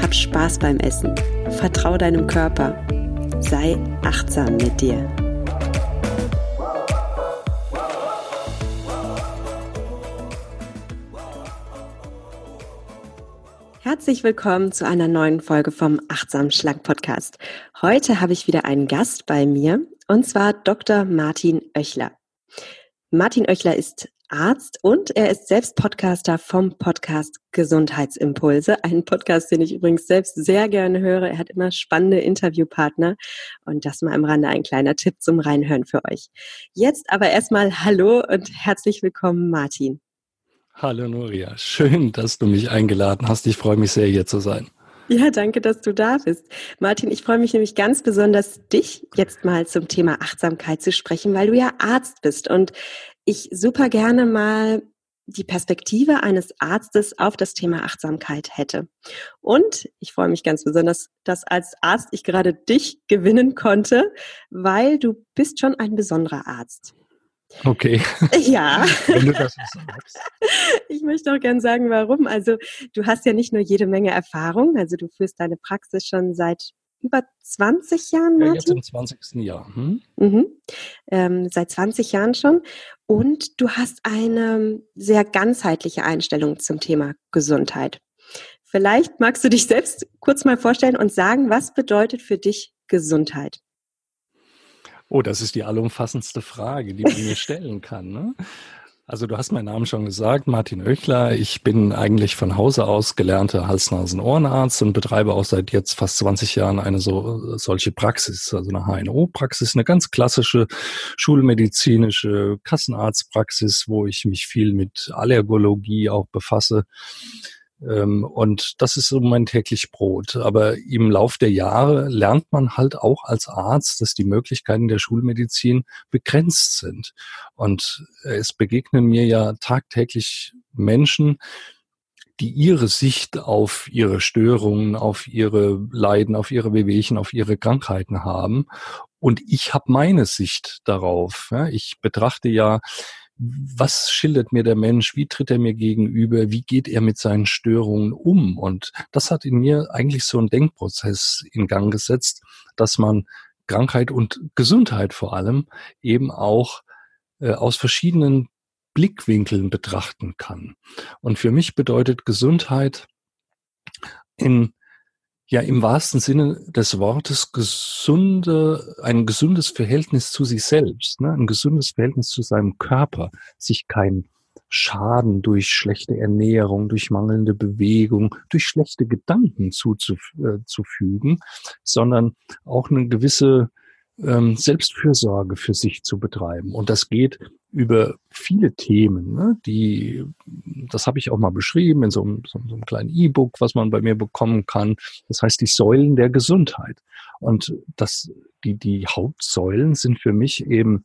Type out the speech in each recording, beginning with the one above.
Hab Spaß beim Essen. Vertrau deinem Körper. Sei achtsam mit dir. Herzlich willkommen zu einer neuen Folge vom Achtsam Schlank Podcast. Heute habe ich wieder einen Gast bei mir und zwar Dr. Martin Oechler. Martin Oechler ist Arzt und er ist selbst Podcaster vom Podcast Gesundheitsimpulse. Einen Podcast, den ich übrigens selbst sehr gerne höre. Er hat immer spannende Interviewpartner und das mal am Rande ein kleiner Tipp zum Reinhören für euch. Jetzt aber erstmal Hallo und herzlich willkommen, Martin. Hallo Nuria, schön, dass du mich eingeladen hast. Ich freue mich sehr, hier zu sein. Ja, danke, dass du da bist. Martin, ich freue mich nämlich ganz besonders, dich jetzt mal zum Thema Achtsamkeit zu sprechen, weil du ja Arzt bist und ich super gerne mal die Perspektive eines Arztes auf das Thema Achtsamkeit hätte. Und ich freue mich ganz besonders, dass als Arzt ich gerade dich gewinnen konnte, weil du bist schon ein besonderer Arzt. Okay. Ja. Wenn du das sagst. Ich möchte auch gerne sagen, warum. Also du hast ja nicht nur jede Menge Erfahrung, also du führst deine Praxis schon seit über 20 Jahren, Martin? Ja, jetzt im 20. Jahr. Hm? Mhm. Ähm, seit 20 Jahren schon. Und du hast eine sehr ganzheitliche Einstellung zum Thema Gesundheit. Vielleicht magst du dich selbst kurz mal vorstellen und sagen, was bedeutet für dich Gesundheit? Oh, das ist die allumfassendste Frage, die man mir stellen kann. Ne? Also du hast meinen Namen schon gesagt, Martin Oechler. Ich bin eigentlich von Hause aus gelernter Hals-Nasen-Ohrenarzt und betreibe auch seit jetzt fast 20 Jahren eine so, solche Praxis, also eine HNO-Praxis, eine ganz klassische schulmedizinische Kassenarztpraxis, wo ich mich viel mit Allergologie auch befasse. Ähm, und das ist so mein täglich Brot. Aber im Lauf der Jahre lernt man halt auch als Arzt, dass die Möglichkeiten der Schulmedizin begrenzt sind. Und es begegnen mir ja tagtäglich Menschen, die ihre Sicht auf ihre Störungen, auf ihre Leiden, auf ihre Wehwehchen, auf ihre Krankheiten haben. Und ich habe meine Sicht darauf. Ich betrachte ja was schildert mir der Mensch, wie tritt er mir gegenüber, wie geht er mit seinen Störungen um. Und das hat in mir eigentlich so einen Denkprozess in Gang gesetzt, dass man Krankheit und Gesundheit vor allem eben auch äh, aus verschiedenen Blickwinkeln betrachten kann. Und für mich bedeutet Gesundheit in ja im wahrsten Sinne des Wortes gesunde, ein gesundes Verhältnis zu sich selbst, ne? ein gesundes Verhältnis zu seinem Körper, sich kein Schaden durch schlechte Ernährung, durch mangelnde Bewegung, durch schlechte Gedanken zuzufügen, äh, sondern auch eine gewisse ähm, Selbstfürsorge für sich zu betreiben. Und das geht über viele Themen, ne, die, das habe ich auch mal beschrieben in so einem, so, so einem kleinen E-Book, was man bei mir bekommen kann. Das heißt die Säulen der Gesundheit. Und das, die, die Hauptsäulen sind für mich eben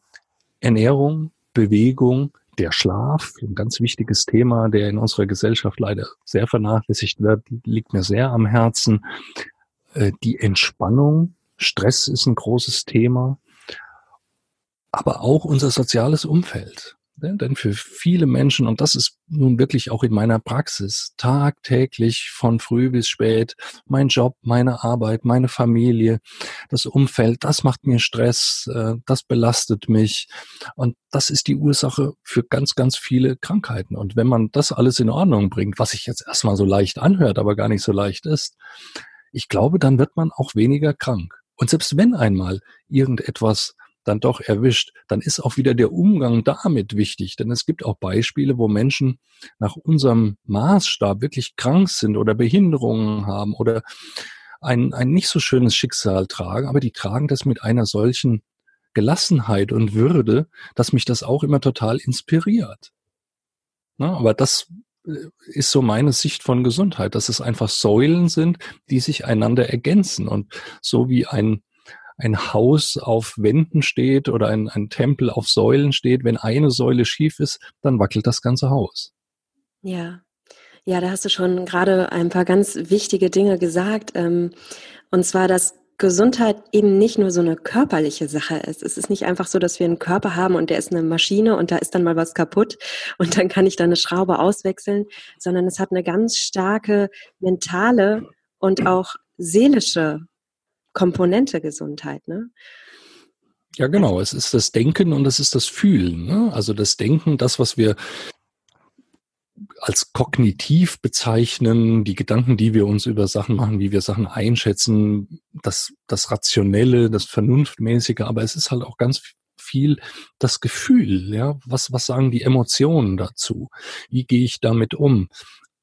Ernährung, Bewegung, der Schlaf, ein ganz wichtiges Thema, der in unserer Gesellschaft leider sehr vernachlässigt wird, liegt mir sehr am Herzen. Äh, die Entspannung, Stress ist ein großes Thema, aber auch unser soziales Umfeld. Denn für viele Menschen, und das ist nun wirklich auch in meiner Praxis, tagtäglich von früh bis spät, mein Job, meine Arbeit, meine Familie, das Umfeld, das macht mir Stress, äh, das belastet mich. Und das ist die Ursache für ganz, ganz viele Krankheiten. Und wenn man das alles in Ordnung bringt, was sich jetzt erstmal so leicht anhört, aber gar nicht so leicht ist, ich glaube, dann wird man auch weniger krank. Und selbst wenn einmal irgendetwas dann doch erwischt, dann ist auch wieder der Umgang damit wichtig. Denn es gibt auch Beispiele, wo Menschen nach unserem Maßstab wirklich krank sind oder Behinderungen haben oder ein, ein nicht so schönes Schicksal tragen, aber die tragen das mit einer solchen Gelassenheit und Würde, dass mich das auch immer total inspiriert. Na, aber das ist so meine Sicht von Gesundheit, dass es einfach Säulen sind, die sich einander ergänzen. Und so wie ein, ein Haus auf Wänden steht oder ein, ein Tempel auf Säulen steht, wenn eine Säule schief ist, dann wackelt das ganze Haus. Ja. Ja, da hast du schon gerade ein paar ganz wichtige Dinge gesagt. Ähm, und zwar, dass Gesundheit eben nicht nur so eine körperliche Sache ist. Es ist nicht einfach so, dass wir einen Körper haben und der ist eine Maschine und da ist dann mal was kaputt und dann kann ich da eine Schraube auswechseln, sondern es hat eine ganz starke mentale und auch seelische Komponente Gesundheit. Ne? Ja, genau. Es ist das Denken und es ist das Fühlen. Ne? Also das Denken, das, was wir als kognitiv bezeichnen, die Gedanken, die wir uns über Sachen machen, wie wir Sachen einschätzen, das, das Rationelle, das Vernunftmäßige, aber es ist halt auch ganz viel das Gefühl, ja, was, was sagen die Emotionen dazu? Wie gehe ich damit um?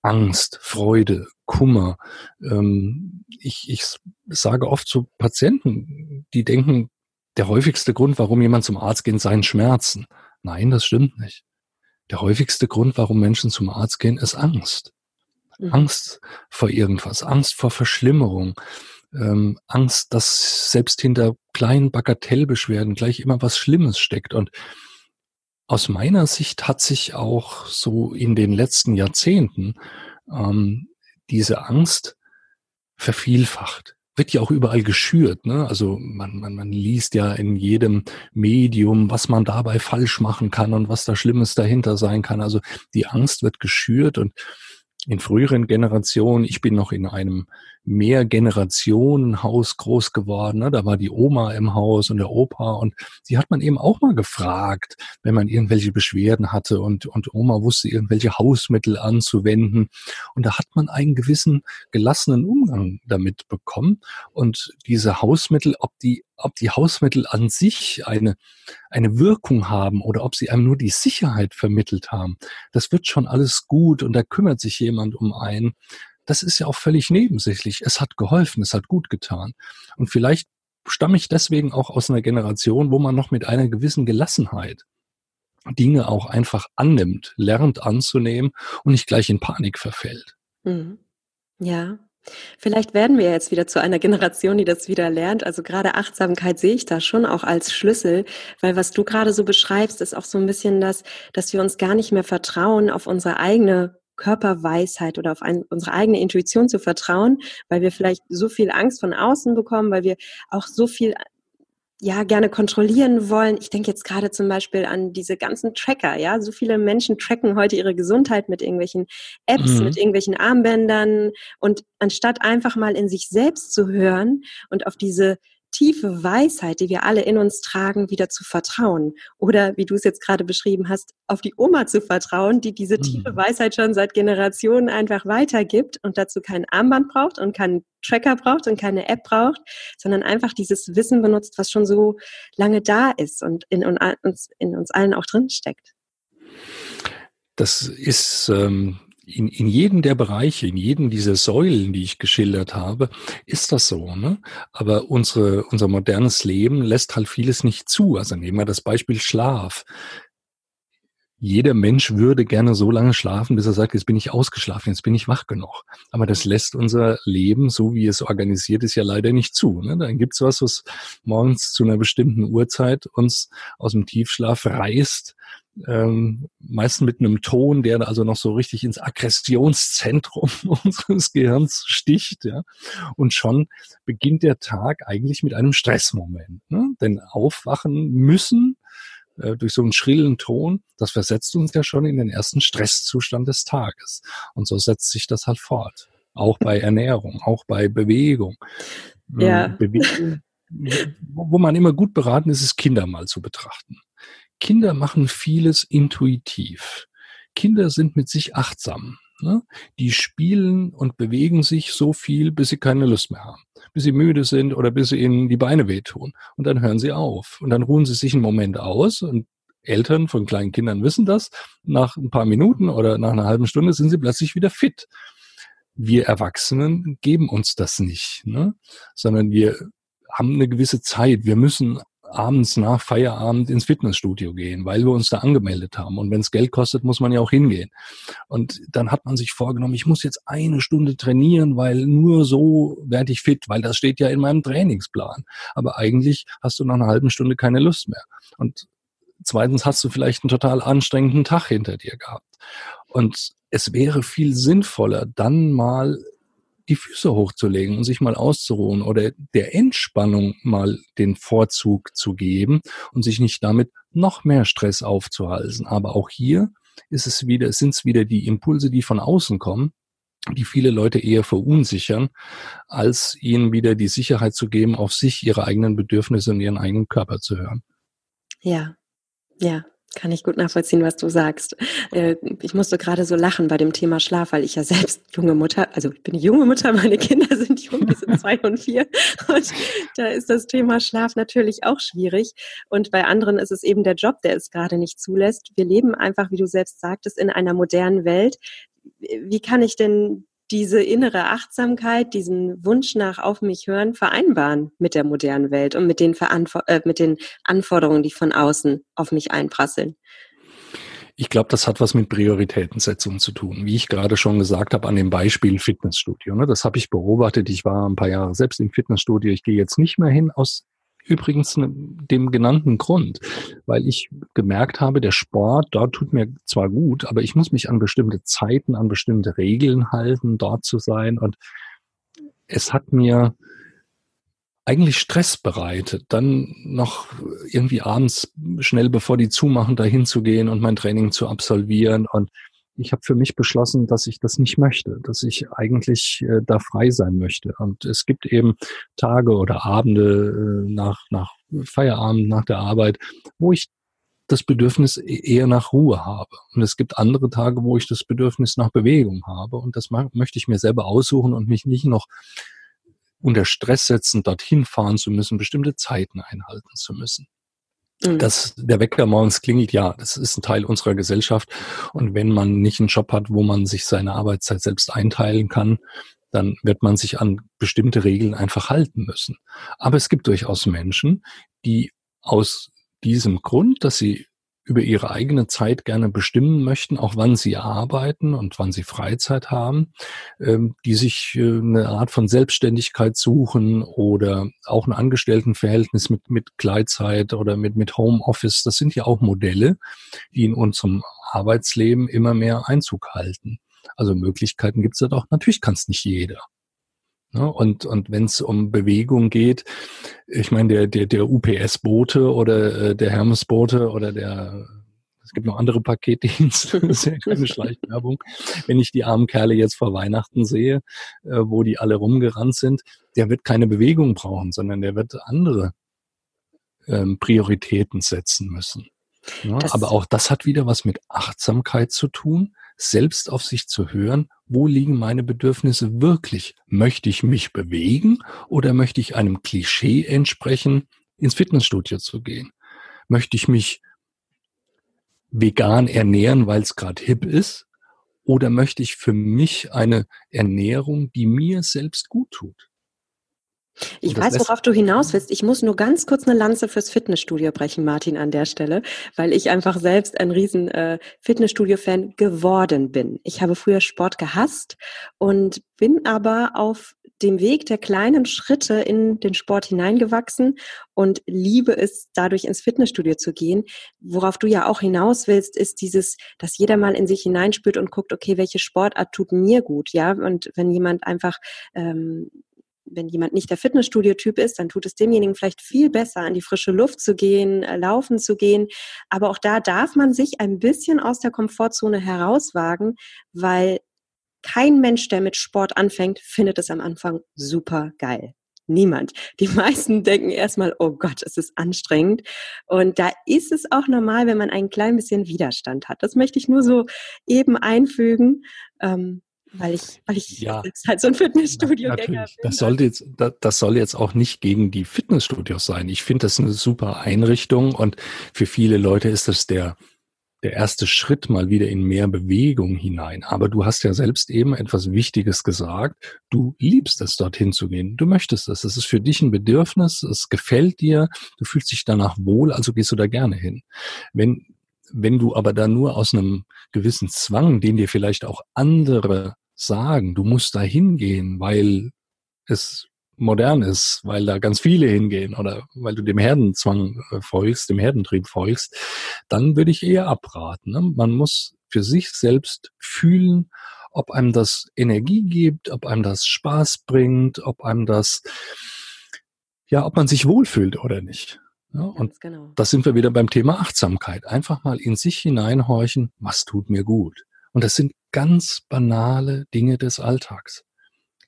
Angst, Freude, Kummer. Ähm, ich, ich sage oft zu Patienten, die denken, der häufigste Grund, warum jemand zum Arzt geht, seien Schmerzen. Nein, das stimmt nicht. Der häufigste Grund, warum Menschen zum Arzt gehen, ist Angst. Mhm. Angst vor irgendwas, Angst vor Verschlimmerung, ähm, Angst, dass selbst hinter kleinen Bagatellbeschwerden gleich immer was Schlimmes steckt. Und aus meiner Sicht hat sich auch so in den letzten Jahrzehnten ähm, diese Angst vervielfacht wird ja auch überall geschürt. Ne? Also man, man, man liest ja in jedem Medium, was man dabei falsch machen kann und was da Schlimmes dahinter sein kann. Also die Angst wird geschürt und in früheren Generationen, ich bin noch in einem Mehrgenerationenhaus groß geworden. Ne? Da war die Oma im Haus und der Opa und die hat man eben auch mal gefragt, wenn man irgendwelche Beschwerden hatte und, und Oma wusste irgendwelche Hausmittel anzuwenden. Und da hat man einen gewissen gelassenen Umgang damit bekommen. Und diese Hausmittel, ob die ob die Hausmittel an sich eine, eine Wirkung haben oder ob sie einem nur die Sicherheit vermittelt haben, das wird schon alles gut und da kümmert sich jemand um einen das ist ja auch völlig nebensächlich. Es hat geholfen, es hat gut getan. Und vielleicht stamme ich deswegen auch aus einer Generation, wo man noch mit einer gewissen Gelassenheit Dinge auch einfach annimmt, lernt anzunehmen und nicht gleich in Panik verfällt. Mhm. Ja. Vielleicht werden wir jetzt wieder zu einer Generation, die das wieder lernt. Also gerade Achtsamkeit sehe ich da schon auch als Schlüssel, weil was du gerade so beschreibst, ist auch so ein bisschen das, dass wir uns gar nicht mehr vertrauen auf unsere eigene Körperweisheit oder auf ein, unsere eigene Intuition zu vertrauen, weil wir vielleicht so viel Angst von außen bekommen, weil wir auch so viel ja gerne kontrollieren wollen. Ich denke jetzt gerade zum Beispiel an diese ganzen Tracker. Ja, so viele Menschen tracken heute ihre Gesundheit mit irgendwelchen Apps, mhm. mit irgendwelchen Armbändern und anstatt einfach mal in sich selbst zu hören und auf diese tiefe Weisheit, die wir alle in uns tragen, wieder zu vertrauen. Oder wie du es jetzt gerade beschrieben hast, auf die Oma zu vertrauen, die diese tiefe mhm. Weisheit schon seit Generationen einfach weitergibt und dazu kein Armband braucht und keinen Tracker braucht und keine App braucht, sondern einfach dieses Wissen benutzt, was schon so lange da ist und in uns, in uns allen auch drin steckt. Das ist ähm, in, in jedem der Bereiche, in jedem dieser Säulen, die ich geschildert habe, ist das so. Ne? Aber unsere, unser modernes Leben lässt halt vieles nicht zu. Also nehmen wir das Beispiel Schlaf. Jeder Mensch würde gerne so lange schlafen, bis er sagt, jetzt bin ich ausgeschlafen, jetzt bin ich wach genug. Aber das lässt unser Leben, so wie es organisiert ist, ja leider nicht zu. Ne? Dann gibt's was, was morgens zu einer bestimmten Uhrzeit uns aus dem Tiefschlaf reißt ähm, meistens mit einem Ton, der also noch so richtig ins Aggressionszentrum unseres Gehirns sticht, ja. Und schon beginnt der Tag eigentlich mit einem Stressmoment. Ne? Denn aufwachen müssen äh, durch so einen schrillen Ton, das versetzt uns ja schon in den ersten Stresszustand des Tages. Und so setzt sich das halt fort. Auch bei Ernährung, auch bei Bewegung. Ja. Bewegung, wo man immer gut beraten ist, ist Kinder mal zu betrachten. Kinder machen vieles intuitiv. Kinder sind mit sich achtsam. Ne? Die spielen und bewegen sich so viel, bis sie keine Lust mehr haben. Bis sie müde sind oder bis sie ihnen die Beine wehtun. Und dann hören sie auf. Und dann ruhen sie sich einen Moment aus und Eltern von kleinen Kindern wissen das. Nach ein paar Minuten oder nach einer halben Stunde sind sie plötzlich wieder fit. Wir Erwachsenen geben uns das nicht, ne? sondern wir haben eine gewisse Zeit. Wir müssen abends nach Feierabend ins Fitnessstudio gehen, weil wir uns da angemeldet haben. Und wenn es Geld kostet, muss man ja auch hingehen. Und dann hat man sich vorgenommen, ich muss jetzt eine Stunde trainieren, weil nur so werde ich fit, weil das steht ja in meinem Trainingsplan. Aber eigentlich hast du nach einer halben Stunde keine Lust mehr. Und zweitens hast du vielleicht einen total anstrengenden Tag hinter dir gehabt. Und es wäre viel sinnvoller, dann mal die Füße hochzulegen und sich mal auszuruhen oder der Entspannung mal den Vorzug zu geben und sich nicht damit noch mehr Stress aufzuhalten. Aber auch hier ist es wieder, sind es wieder die Impulse, die von außen kommen, die viele Leute eher verunsichern, als ihnen wieder die Sicherheit zu geben, auf sich, ihre eigenen Bedürfnisse und ihren eigenen Körper zu hören. Ja, ja, kann ich gut nachvollziehen, was du sagst. Äh, ich musste gerade so lachen bei dem Thema Schlaf, weil ich ja selbst junge Mutter, also ich bin junge Mutter, meine Kinder sind jung, die sind zwei und vier. Und da ist das Thema Schlaf natürlich auch schwierig. Und bei anderen ist es eben der Job, der es gerade nicht zulässt. Wir leben einfach, wie du selbst sagtest, in einer modernen Welt. Wie kann ich denn diese innere Achtsamkeit, diesen Wunsch nach auf mich hören vereinbaren mit der modernen Welt und mit den, Verantwo äh, mit den Anforderungen, die von außen auf mich einprasseln? Ich glaube, das hat was mit Prioritätensetzung zu tun. Wie ich gerade schon gesagt habe, an dem Beispiel Fitnessstudio. Ne? Das habe ich beobachtet. Ich war ein paar Jahre selbst im Fitnessstudio. Ich gehe jetzt nicht mehr hin aus Übrigens ne, dem genannten Grund, weil ich gemerkt habe, der Sport dort tut mir zwar gut, aber ich muss mich an bestimmte Zeiten, an bestimmte Regeln halten, dort zu sein. Und es hat mir eigentlich Stress bereitet, dann noch irgendwie abends schnell bevor die zumachen, dahin zu gehen und mein Training zu absolvieren. Und ich habe für mich beschlossen, dass ich das nicht möchte, dass ich eigentlich äh, da frei sein möchte. Und es gibt eben Tage oder Abende äh, nach, nach Feierabend, nach der Arbeit, wo ich das Bedürfnis e-, eher nach Ruhe habe. Und es gibt andere Tage, wo ich das Bedürfnis nach Bewegung habe. Und das möchte ich mir selber aussuchen und mich nicht noch unter Stress setzen, dorthin fahren zu müssen, bestimmte Zeiten einhalten zu müssen. Mhm. Dass der Wecker morgens klingelt, ja, das ist ein Teil unserer Gesellschaft. Und wenn man nicht einen Job hat, wo man sich seine Arbeitszeit selbst einteilen kann, dann wird man sich an bestimmte Regeln einfach halten müssen. Aber es gibt durchaus Menschen, die aus diesem Grund, dass sie über ihre eigene Zeit gerne bestimmen möchten, auch wann sie arbeiten und wann sie Freizeit haben, ähm, die sich äh, eine Art von Selbstständigkeit suchen oder auch ein Angestelltenverhältnis mit, mit Gleitzeit oder mit, mit Homeoffice. Das sind ja auch Modelle, die in unserem Arbeitsleben immer mehr Einzug halten. Also Möglichkeiten gibt es ja doch. Natürlich kann es nicht jeder. Ne? Und, und wenn es um Bewegung geht, ich meine, der, der, der UPS-Bote oder äh, der Hermes-Bote oder der, es gibt noch andere Paketdienste, das ist ja keine Schleichwerbung. Wenn ich die armen Kerle jetzt vor Weihnachten sehe, äh, wo die alle rumgerannt sind, der wird keine Bewegung brauchen, sondern der wird andere ähm, Prioritäten setzen müssen. Ja, ne? aber auch das hat wieder was mit Achtsamkeit zu tun selbst auf sich zu hören, wo liegen meine Bedürfnisse wirklich? Möchte ich mich bewegen oder möchte ich einem Klischee entsprechen, ins Fitnessstudio zu gehen? Möchte ich mich vegan ernähren, weil es gerade hip ist? Oder möchte ich für mich eine Ernährung, die mir selbst gut tut? Ich weiß, worauf du hinaus willst. Ich muss nur ganz kurz eine Lanze fürs Fitnessstudio brechen, Martin, an der Stelle, weil ich einfach selbst ein riesen äh, Fitnessstudio-Fan geworden bin. Ich habe früher Sport gehasst und bin aber auf dem Weg der kleinen Schritte in den Sport hineingewachsen und liebe es, dadurch ins Fitnessstudio zu gehen. Worauf du ja auch hinaus willst, ist dieses, dass jeder mal in sich hineinspürt und guckt, okay, welche Sportart tut mir gut, ja? Und wenn jemand einfach ähm, wenn jemand nicht der Fitnessstudio-Typ ist, dann tut es demjenigen vielleicht viel besser, an die frische Luft zu gehen, äh, laufen zu gehen. Aber auch da darf man sich ein bisschen aus der Komfortzone herauswagen, weil kein Mensch, der mit Sport anfängt, findet es am Anfang super geil. Niemand. Die meisten denken erstmal, oh Gott, es ist anstrengend. Und da ist es auch normal, wenn man ein klein bisschen Widerstand hat. Das möchte ich nur so eben einfügen. Ähm, weil ich, weil ich ja. halt so ein Fitnessstudio-Gänger bin. Das sollte jetzt, das soll jetzt auch nicht gegen die Fitnessstudios sein. Ich finde das eine super Einrichtung und für viele Leute ist das der der erste Schritt mal wieder in mehr Bewegung hinein. Aber du hast ja selbst eben etwas Wichtiges gesagt. Du liebst es, dorthin zu gehen. Du möchtest es. Es ist für dich ein Bedürfnis. Es gefällt dir. Du fühlst dich danach wohl. Also gehst du da gerne hin. Wenn, wenn du aber da nur aus einem gewissen Zwang, den dir vielleicht auch andere sagen, du musst da hingehen, weil es modern ist, weil da ganz viele hingehen oder weil du dem Herdenzwang äh, folgst, dem Herdentrieb folgst, dann würde ich eher abraten. Ne? Man muss für sich selbst fühlen, ob einem das Energie gibt, ob einem das Spaß bringt, ob einem das, ja, ob man sich wohlfühlt oder nicht. Ja, und genau. da sind wir wieder beim Thema Achtsamkeit. Einfach mal in sich hineinhorchen, was tut mir gut. Und das sind ganz banale Dinge des Alltags.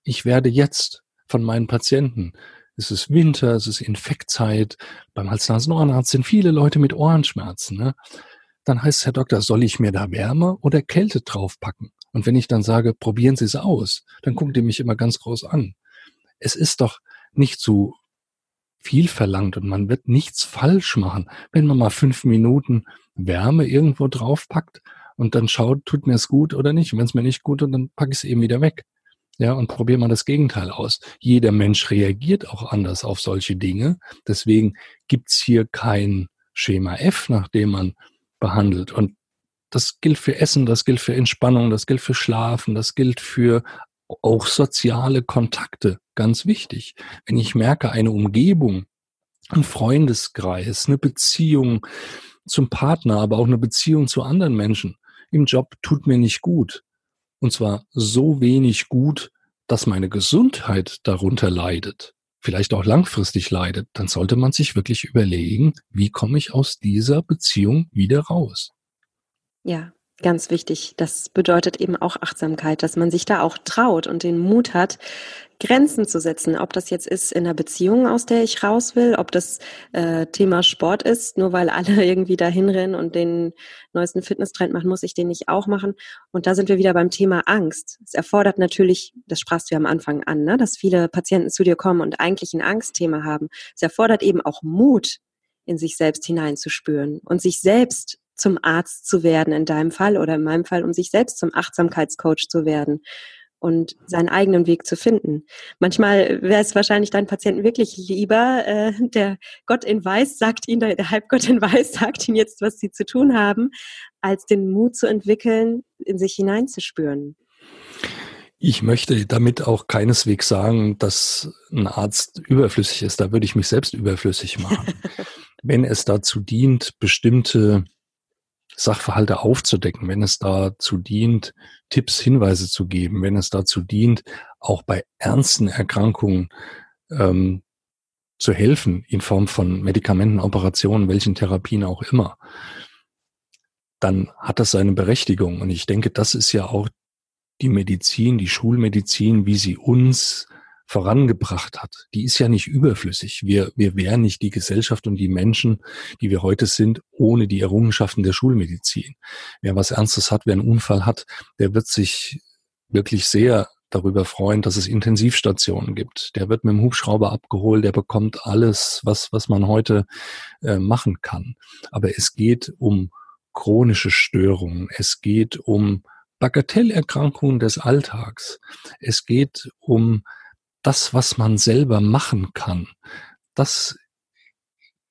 Ich werde jetzt von meinen Patienten. Es ist Winter, es ist Infektzeit. Beim Hals-Nasen-Ohrenarzt sind viele Leute mit Ohrenschmerzen. Ne? Dann heißt es, Herr Doktor, soll ich mir da Wärme oder Kälte draufpacken? Und wenn ich dann sage, probieren Sie es aus, dann gucken die mich immer ganz groß an. Es ist doch nicht so viel verlangt und man wird nichts falsch machen, wenn man mal fünf Minuten Wärme irgendwo draufpackt und dann schaut, tut mir es gut oder nicht. Und wenn es mir nicht gut tut, dann packe ich es eben wieder weg. Ja, und probier mal das Gegenteil aus. Jeder Mensch reagiert auch anders auf solche Dinge. Deswegen gibt's hier kein Schema F, nach dem man behandelt. Und das gilt für Essen, das gilt für Entspannung, das gilt für Schlafen, das gilt für auch soziale Kontakte. Ganz wichtig. Wenn ich merke, eine Umgebung, ein Freundeskreis, eine Beziehung zum Partner, aber auch eine Beziehung zu anderen Menschen im Job tut mir nicht gut, und zwar so wenig gut, dass meine Gesundheit darunter leidet, vielleicht auch langfristig leidet, dann sollte man sich wirklich überlegen, wie komme ich aus dieser Beziehung wieder raus. Ja, Ganz wichtig. Das bedeutet eben auch Achtsamkeit, dass man sich da auch traut und den Mut hat, Grenzen zu setzen. Ob das jetzt ist in der Beziehung, aus der ich raus will, ob das äh, Thema Sport ist, nur weil alle irgendwie dahin rennen und den neuesten Fitnesstrend machen, muss ich den nicht auch machen. Und da sind wir wieder beim Thema Angst. Es erfordert natürlich, das sprachst du ja am Anfang an, ne, dass viele Patienten zu dir kommen und eigentlich ein Angstthema haben. Es erfordert eben auch Mut, in sich selbst hineinzuspüren und sich selbst zum Arzt zu werden in deinem Fall oder in meinem Fall, um sich selbst zum Achtsamkeitscoach zu werden und seinen eigenen Weg zu finden. Manchmal wäre es wahrscheinlich deinen Patienten wirklich lieber, äh, der Gott in Weiß sagt ihnen, der Halbgott in Weiß sagt ihnen jetzt, was sie zu tun haben, als den Mut zu entwickeln, in sich hineinzuspüren. Ich möchte damit auch keineswegs sagen, dass ein Arzt überflüssig ist. Da würde ich mich selbst überflüssig machen. Wenn es dazu dient, bestimmte Sachverhalte aufzudecken, wenn es dazu dient, Tipps, Hinweise zu geben, wenn es dazu dient, auch bei ernsten Erkrankungen ähm, zu helfen in Form von Medikamenten, Operationen, welchen Therapien auch immer, dann hat das seine Berechtigung. Und ich denke, das ist ja auch die Medizin, die Schulmedizin, wie sie uns vorangebracht hat, die ist ja nicht überflüssig. Wir, wir wären nicht die Gesellschaft und die Menschen, die wir heute sind, ohne die Errungenschaften der Schulmedizin. Wer was Ernstes hat, wer einen Unfall hat, der wird sich wirklich sehr darüber freuen, dass es Intensivstationen gibt. Der wird mit dem Hubschrauber abgeholt, der bekommt alles, was, was man heute äh, machen kann. Aber es geht um chronische Störungen, es geht um Bagatellerkrankungen des Alltags, es geht um das, was man selber machen kann, das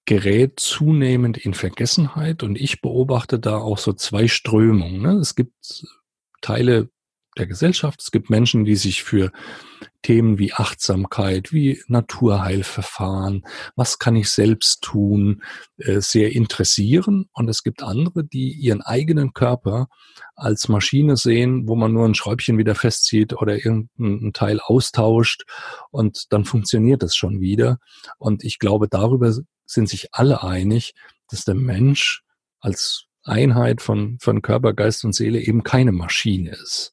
gerät zunehmend in Vergessenheit und ich beobachte da auch so zwei Strömungen. Ne? Es gibt Teile der Gesellschaft, es gibt Menschen, die sich für Themen wie Achtsamkeit, wie Naturheilverfahren, was kann ich selbst tun, äh, sehr interessieren. Und es gibt andere, die ihren eigenen Körper als Maschine sehen, wo man nur ein Schräubchen wieder festzieht oder irgendein Teil austauscht und dann funktioniert es schon wieder. Und ich glaube, darüber sind sich alle einig, dass der Mensch als Einheit von, von Körper, Geist und Seele eben keine Maschine ist.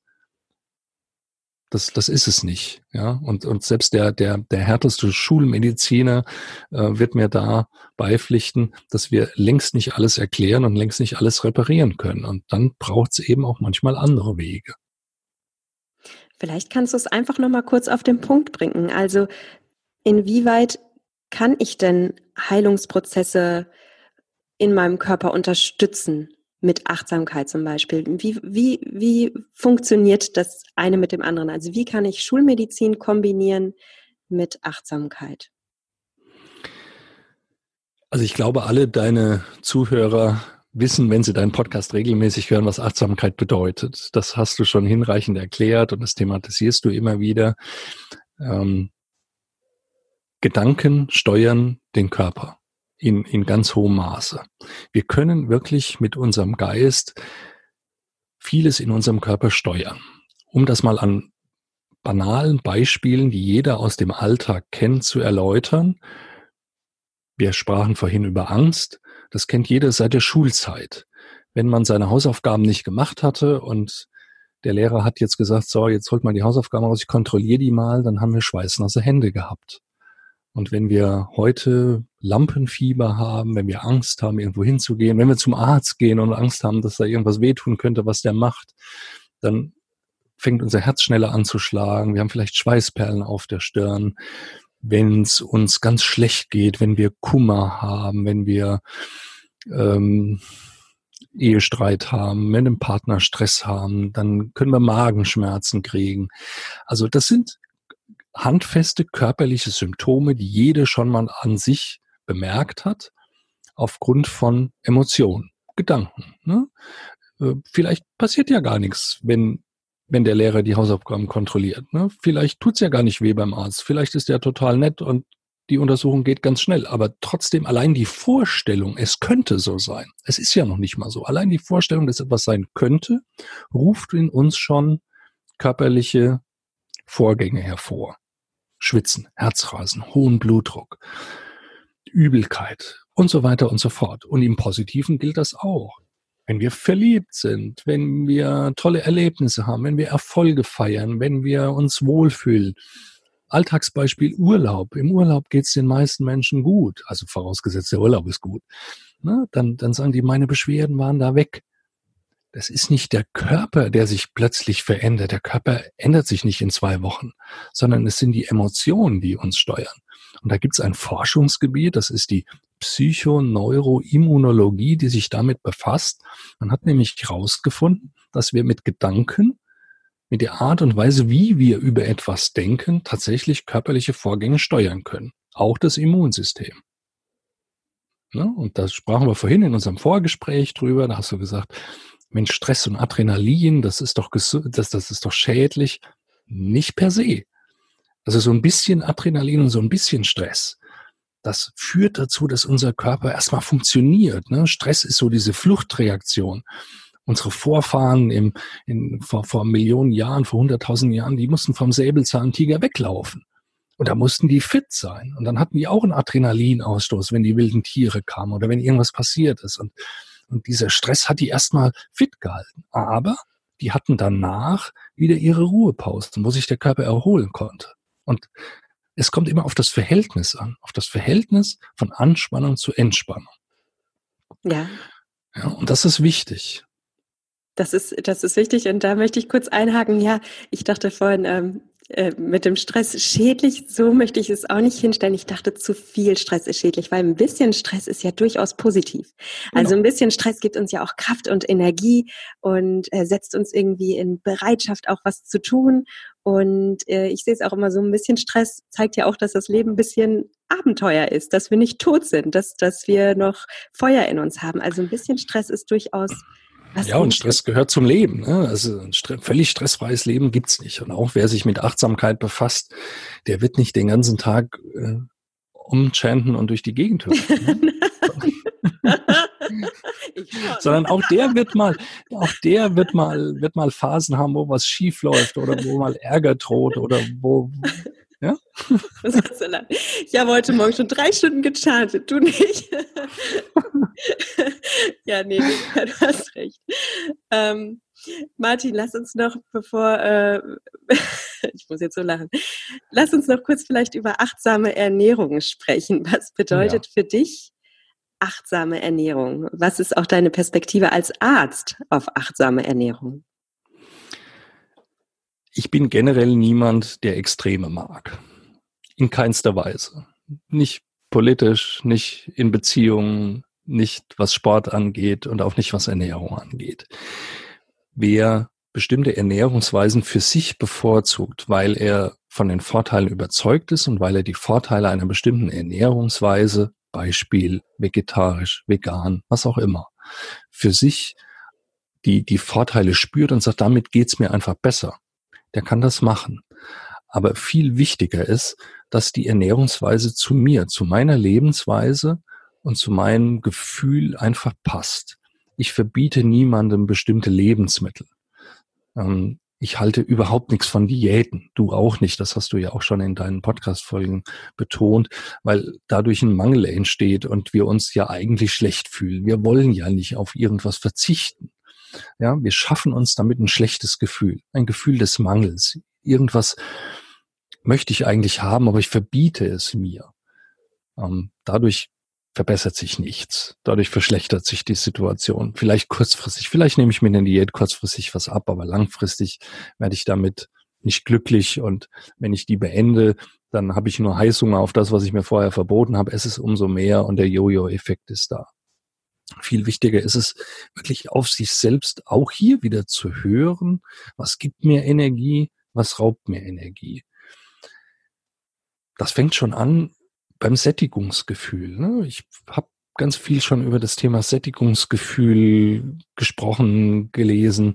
Das, das ist es nicht. Ja, und, und selbst der, der, der härteste Schulmediziner äh, wird mir da beipflichten, dass wir längst nicht alles erklären und längst nicht alles reparieren können. Und dann braucht es eben auch manchmal andere Wege. Vielleicht kannst du es einfach nochmal kurz auf den Punkt bringen. Also, inwieweit kann ich denn Heilungsprozesse in meinem Körper unterstützen? Mit Achtsamkeit zum Beispiel? Wie, wie, wie funktioniert das eine mit dem anderen? Also wie kann ich Schulmedizin kombinieren mit Achtsamkeit? Also ich glaube, alle deine Zuhörer wissen, wenn sie deinen Podcast regelmäßig hören, was Achtsamkeit bedeutet. Das hast du schon hinreichend erklärt und das thematisierst du immer wieder. Ähm, Gedanken steuern den Körper in, in ganz hohem Maße. Wir können wirklich mit unserem Geist vieles in unserem Körper steuern. Um das mal an banalen Beispielen, die jeder aus dem Alltag kennt, zu erläutern. Wir sprachen vorhin über Angst. Das kennt jeder seit der Schulzeit. Wenn man seine Hausaufgaben nicht gemacht hatte und der Lehrer hat jetzt gesagt, so, jetzt holt mal die Hausaufgaben raus, ich kontrolliere die mal, dann haben wir schweißnasse Hände gehabt. Und wenn wir heute Lampenfieber haben, wenn wir Angst haben, irgendwo hinzugehen, wenn wir zum Arzt gehen und Angst haben, dass da irgendwas wehtun könnte, was der macht, dann fängt unser Herz schneller an zu schlagen. Wir haben vielleicht Schweißperlen auf der Stirn. Wenn es uns ganz schlecht geht, wenn wir Kummer haben, wenn wir ähm, Ehestreit haben, wenn einen Partner Stress haben, dann können wir Magenschmerzen kriegen. Also das sind handfeste körperliche Symptome, die jede schon mal an sich bemerkt hat, aufgrund von Emotionen, Gedanken. Ne? Äh, vielleicht passiert ja gar nichts, wenn, wenn der Lehrer die Hausaufgaben kontrolliert. Ne? Vielleicht tut's ja gar nicht weh beim Arzt. Vielleicht ist der total nett und die Untersuchung geht ganz schnell. Aber trotzdem allein die Vorstellung, es könnte so sein. Es ist ja noch nicht mal so. Allein die Vorstellung, dass etwas sein könnte, ruft in uns schon körperliche Vorgänge hervor. Schwitzen, Herzrasen, hohen Blutdruck, Übelkeit und so weiter und so fort. Und im Positiven gilt das auch. Wenn wir verliebt sind, wenn wir tolle Erlebnisse haben, wenn wir Erfolge feiern, wenn wir uns wohlfühlen. Alltagsbeispiel Urlaub. Im Urlaub geht es den meisten Menschen gut. Also vorausgesetzt, der Urlaub ist gut. Na, dann, dann sagen die, meine Beschwerden waren da weg. Das ist nicht der Körper, der sich plötzlich verändert. Der Körper ändert sich nicht in zwei Wochen, sondern es sind die Emotionen, die uns steuern. Und da gibt es ein Forschungsgebiet, das ist die Psychoneuroimmunologie, die sich damit befasst. Man hat nämlich herausgefunden, dass wir mit Gedanken, mit der Art und Weise, wie wir über etwas denken, tatsächlich körperliche Vorgänge steuern können. Auch das Immunsystem. Ja, und da sprachen wir vorhin in unserem Vorgespräch drüber. Da hast du gesagt, Mensch, Stress und Adrenalin, das ist doch das, das ist doch schädlich. Nicht per se. Also so ein bisschen Adrenalin und so ein bisschen Stress, das führt dazu, dass unser Körper erstmal funktioniert. Ne? Stress ist so diese Fluchtreaktion. Unsere Vorfahren im, in, vor, vor Millionen Jahren, vor hunderttausend Jahren, die mussten vom Säbelzahntiger weglaufen. Und da mussten die fit sein. Und dann hatten die auch einen Adrenalinausstoß, wenn die wilden Tiere kamen oder wenn irgendwas passiert ist. Und und dieser Stress hat die erstmal fit gehalten. Aber die hatten danach wieder ihre Ruhepausen, wo sich der Körper erholen konnte. Und es kommt immer auf das Verhältnis an, auf das Verhältnis von Anspannung zu Entspannung. Ja. Ja, und das ist wichtig. Das ist, das ist wichtig. Und da möchte ich kurz einhaken. Ja, ich dachte vorhin, ähm, äh, mit dem Stress schädlich, so möchte ich es auch nicht hinstellen. Ich dachte, zu viel Stress ist schädlich, weil ein bisschen Stress ist ja durchaus positiv. Also genau. ein bisschen Stress gibt uns ja auch Kraft und Energie und äh, setzt uns irgendwie in Bereitschaft, auch was zu tun. Und äh, ich sehe es auch immer so, ein bisschen Stress zeigt ja auch, dass das Leben ein bisschen Abenteuer ist, dass wir nicht tot sind, dass, dass wir noch Feuer in uns haben. Also ein bisschen Stress ist durchaus was ja, und Stress gehört zum Leben. Ne? Also ein Stre völlig stressfreies Leben gibt's nicht. Und auch wer sich mit Achtsamkeit befasst, der wird nicht den ganzen Tag äh, umchanten und durch die Gegend hüpfen. Ne? Sondern auch der wird mal, auch der wird mal, wird mal Phasen haben, wo was schief läuft oder wo mal Ärger droht oder wo, ja? Ich habe heute Morgen schon drei Stunden gechartet, du nicht. ja, nee, du hast recht. Ähm, Martin, lass uns noch, bevor, äh, ich muss jetzt so lachen, lass uns noch kurz vielleicht über achtsame Ernährung sprechen. Was bedeutet ja. für dich achtsame Ernährung? Was ist auch deine Perspektive als Arzt auf achtsame Ernährung? Ich bin generell niemand, der Extreme mag. In keinster Weise. Nicht politisch, nicht in Beziehungen, nicht was Sport angeht und auch nicht was Ernährung angeht. Wer bestimmte Ernährungsweisen für sich bevorzugt, weil er von den Vorteilen überzeugt ist und weil er die Vorteile einer bestimmten Ernährungsweise, Beispiel vegetarisch, vegan, was auch immer, für sich die, die Vorteile spürt und sagt, damit geht's mir einfach besser. Der kann das machen. Aber viel wichtiger ist, dass die Ernährungsweise zu mir, zu meiner Lebensweise und zu meinem Gefühl einfach passt. Ich verbiete niemandem bestimmte Lebensmittel. Ähm, ich halte überhaupt nichts von Diäten. Du auch nicht. Das hast du ja auch schon in deinen Podcast-Folgen betont, weil dadurch ein Mangel entsteht und wir uns ja eigentlich schlecht fühlen. Wir wollen ja nicht auf irgendwas verzichten. Ja, wir schaffen uns damit ein schlechtes Gefühl, ein Gefühl des Mangels. Irgendwas möchte ich eigentlich haben, aber ich verbiete es mir. Ähm, dadurch verbessert sich nichts. Dadurch verschlechtert sich die Situation. Vielleicht kurzfristig, vielleicht nehme ich mir in der Diät kurzfristig was ab, aber langfristig werde ich damit nicht glücklich und wenn ich die beende, dann habe ich nur Heißhunger auf das, was ich mir vorher verboten habe. Es ist umso mehr und der Jojo-Effekt ist da. Viel wichtiger ist es, wirklich auf sich selbst auch hier wieder zu hören, was gibt mir Energie, was raubt mir Energie. Das fängt schon an beim Sättigungsgefühl. Ne? Ich habe ganz viel schon über das Thema Sättigungsgefühl gesprochen, gelesen.